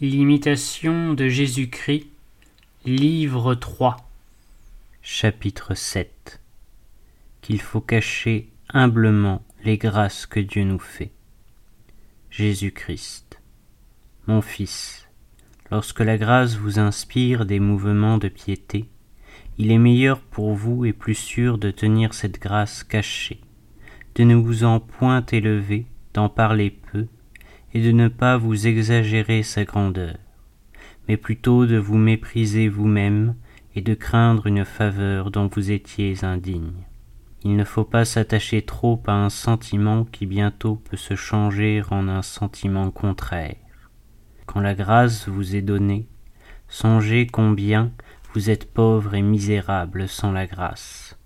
L'imitation de Jésus-Christ, livre 3 Chapitre 7 Qu'il faut cacher humblement les grâces que Dieu nous fait. Jésus-Christ. Mon Fils, lorsque la grâce vous inspire des mouvements de piété, il est meilleur pour vous et plus sûr de tenir cette grâce cachée, de ne vous en point élever, d'en parler peu, et de ne pas vous exagérer sa grandeur, mais plutôt de vous mépriser vous-même et de craindre une faveur dont vous étiez indigne. Il ne faut pas s'attacher trop à un sentiment qui bientôt peut se changer en un sentiment contraire. Quand la grâce vous est donnée, songez combien vous êtes pauvre et misérable sans la grâce.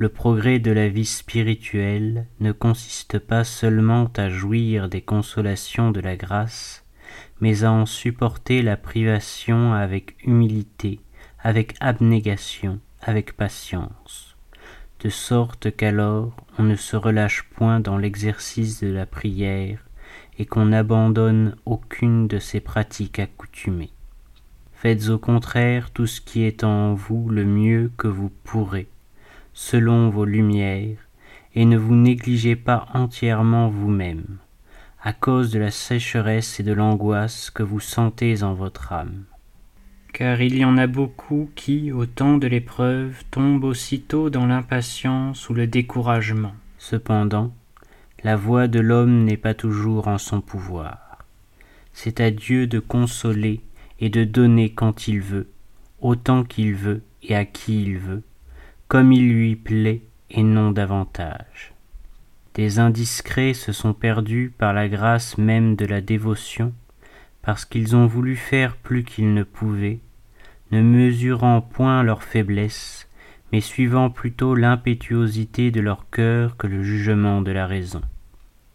Le progrès de la vie spirituelle ne consiste pas seulement à jouir des consolations de la grâce, mais à en supporter la privation avec humilité, avec abnégation, avec patience, de sorte qu'alors on ne se relâche point dans l'exercice de la prière et qu'on n'abandonne aucune de ses pratiques accoutumées. Faites au contraire tout ce qui est en vous le mieux que vous pourrez selon vos lumières, et ne vous négligez pas entièrement vous-même, à cause de la sécheresse et de l'angoisse que vous sentez en votre âme. Car il y en a beaucoup qui, au temps de l'épreuve, tombent aussitôt dans l'impatience ou le découragement. Cependant, la voix de l'homme n'est pas toujours en son pouvoir. C'est à Dieu de consoler et de donner quand il veut, autant qu'il veut et à qui il veut, comme il lui plaît et non davantage. Des indiscrets se sont perdus par la grâce même de la dévotion, parce qu'ils ont voulu faire plus qu'ils ne pouvaient, ne mesurant point leur faiblesse, mais suivant plutôt l'impétuosité de leur cœur que le jugement de la raison,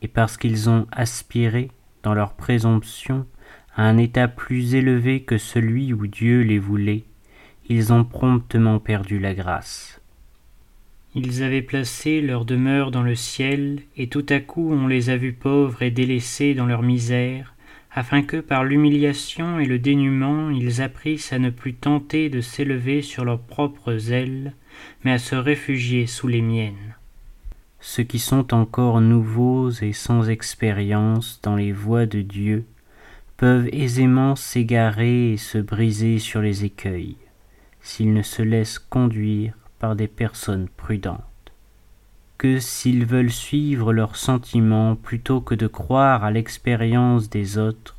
et parce qu'ils ont aspiré, dans leur présomption, à un état plus élevé que celui où Dieu les voulait, ils ont promptement perdu la grâce. Ils avaient placé leur demeure dans le ciel, et tout à coup on les a vus pauvres et délaissés dans leur misère, afin que par l'humiliation et le dénuement ils apprissent à ne plus tenter de s'élever sur leurs propres ailes, mais à se réfugier sous les miennes. Ceux qui sont encore nouveaux et sans expérience dans les voies de Dieu peuvent aisément s'égarer et se briser sur les écueils, s'ils ne se laissent conduire des personnes prudentes, que s'ils veulent suivre leurs sentiments plutôt que de croire à l'expérience des autres,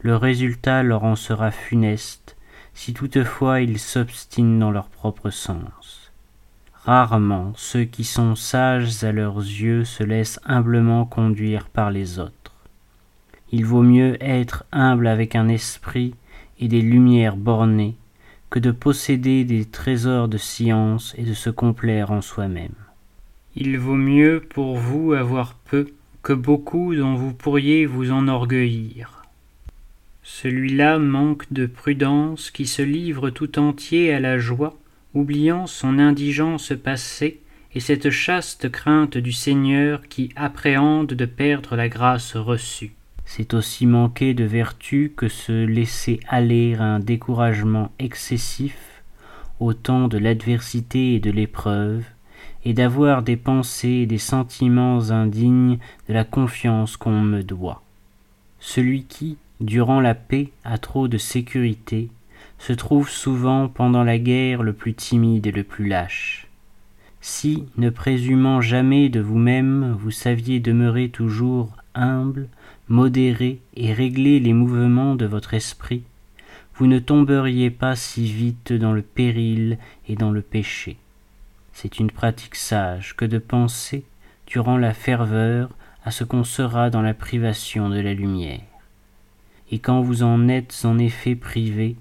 le résultat leur en sera funeste si toutefois ils s'obstinent dans leur propre sens. Rarement ceux qui sont sages à leurs yeux se laissent humblement conduire par les autres. Il vaut mieux être humble avec un esprit et des lumières bornées que de posséder des trésors de science et de se complaire en soi-même. Il vaut mieux pour vous avoir peu que beaucoup dont vous pourriez vous enorgueillir. Celui-là manque de prudence qui se livre tout entier à la joie, oubliant son indigence passée et cette chaste crainte du Seigneur qui appréhende de perdre la grâce reçue c'est aussi manquer de vertu que se laisser aller à un découragement excessif au temps de l'adversité et de l'épreuve, et d'avoir des pensées et des sentiments indignes de la confiance qu'on me doit. Celui qui, durant la paix, a trop de sécurité, se trouve souvent pendant la guerre le plus timide et le plus lâche. Si, ne présumant jamais de vous-même, vous saviez demeurer toujours humble, modérer et régler les mouvements de votre esprit, vous ne tomberiez pas si vite dans le péril et dans le péché. C'est une pratique sage que de penser, durant la ferveur, à ce qu'on sera dans la privation de la lumière. Et quand vous en êtes en effet privé,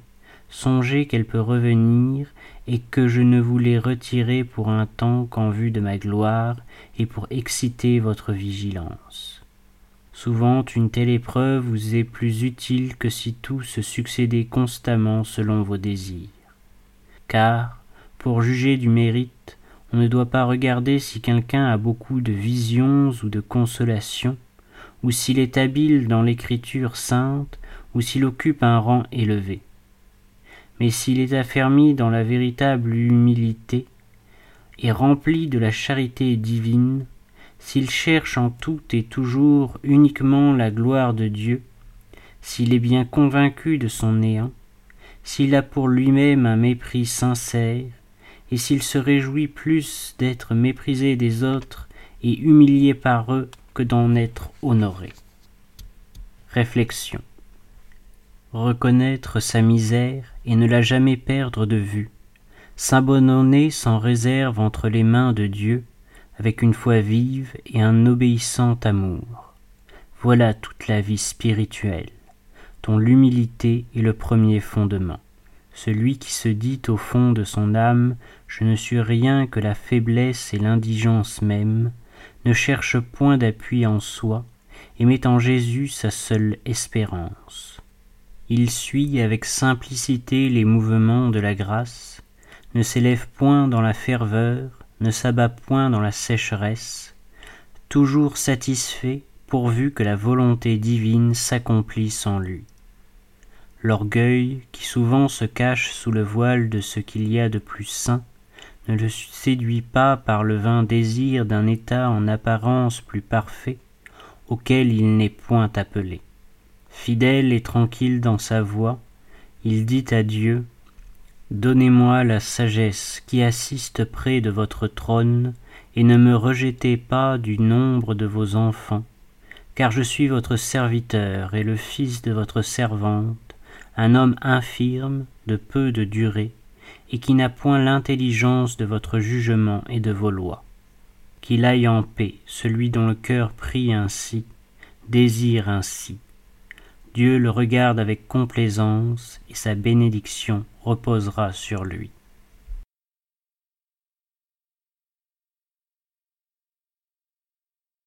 songez qu'elle peut revenir et que je ne vous l'ai retirée pour un temps qu'en vue de ma gloire et pour exciter votre vigilance. Souvent une telle épreuve vous est plus utile que si tout se succédait constamment selon vos désirs. Car, pour juger du mérite, on ne doit pas regarder si quelqu'un a beaucoup de visions ou de consolations, ou s'il est habile dans l'écriture sainte, ou s'il occupe un rang élevé. Mais s'il est affermi dans la véritable humilité et rempli de la charité divine, s'il cherche en tout et toujours uniquement la gloire de Dieu, s'il est bien convaincu de son néant, s'il a pour lui-même un mépris sincère, et s'il se réjouit plus d'être méprisé des autres et humilié par eux que d'en être honoré. Réflexion. Reconnaître sa misère et ne la jamais perdre de vue, s'abandonner sans réserve entre les mains de Dieu, avec une foi vive et un obéissant amour. Voilà toute la vie spirituelle, dont l'humilité est le premier fondement. Celui qui se dit au fond de son âme Je ne suis rien que la faiblesse et l'indigence même, ne cherche point d'appui en soi, et met en Jésus sa seule espérance. Il suit avec simplicité les mouvements de la grâce, ne s'élève point dans la ferveur, ne s'abat point dans la sécheresse, toujours satisfait pourvu que la volonté divine s'accomplisse en lui. L'orgueil, qui souvent se cache sous le voile de ce qu'il y a de plus saint, ne le séduit pas par le vain désir d'un état en apparence plus parfait, auquel il n'est point appelé. Fidèle et tranquille dans sa voie, il dit à Dieu Donnez-moi la sagesse qui assiste près de votre trône, et ne me rejetez pas du nombre de vos enfants, car je suis votre serviteur et le fils de votre servante, un homme infirme, de peu de durée, et qui n'a point l'intelligence de votre jugement et de vos lois. Qu'il aille en paix, celui dont le cœur prie ainsi, désire ainsi. Dieu le regarde avec complaisance, et sa bénédiction reposera sur lui.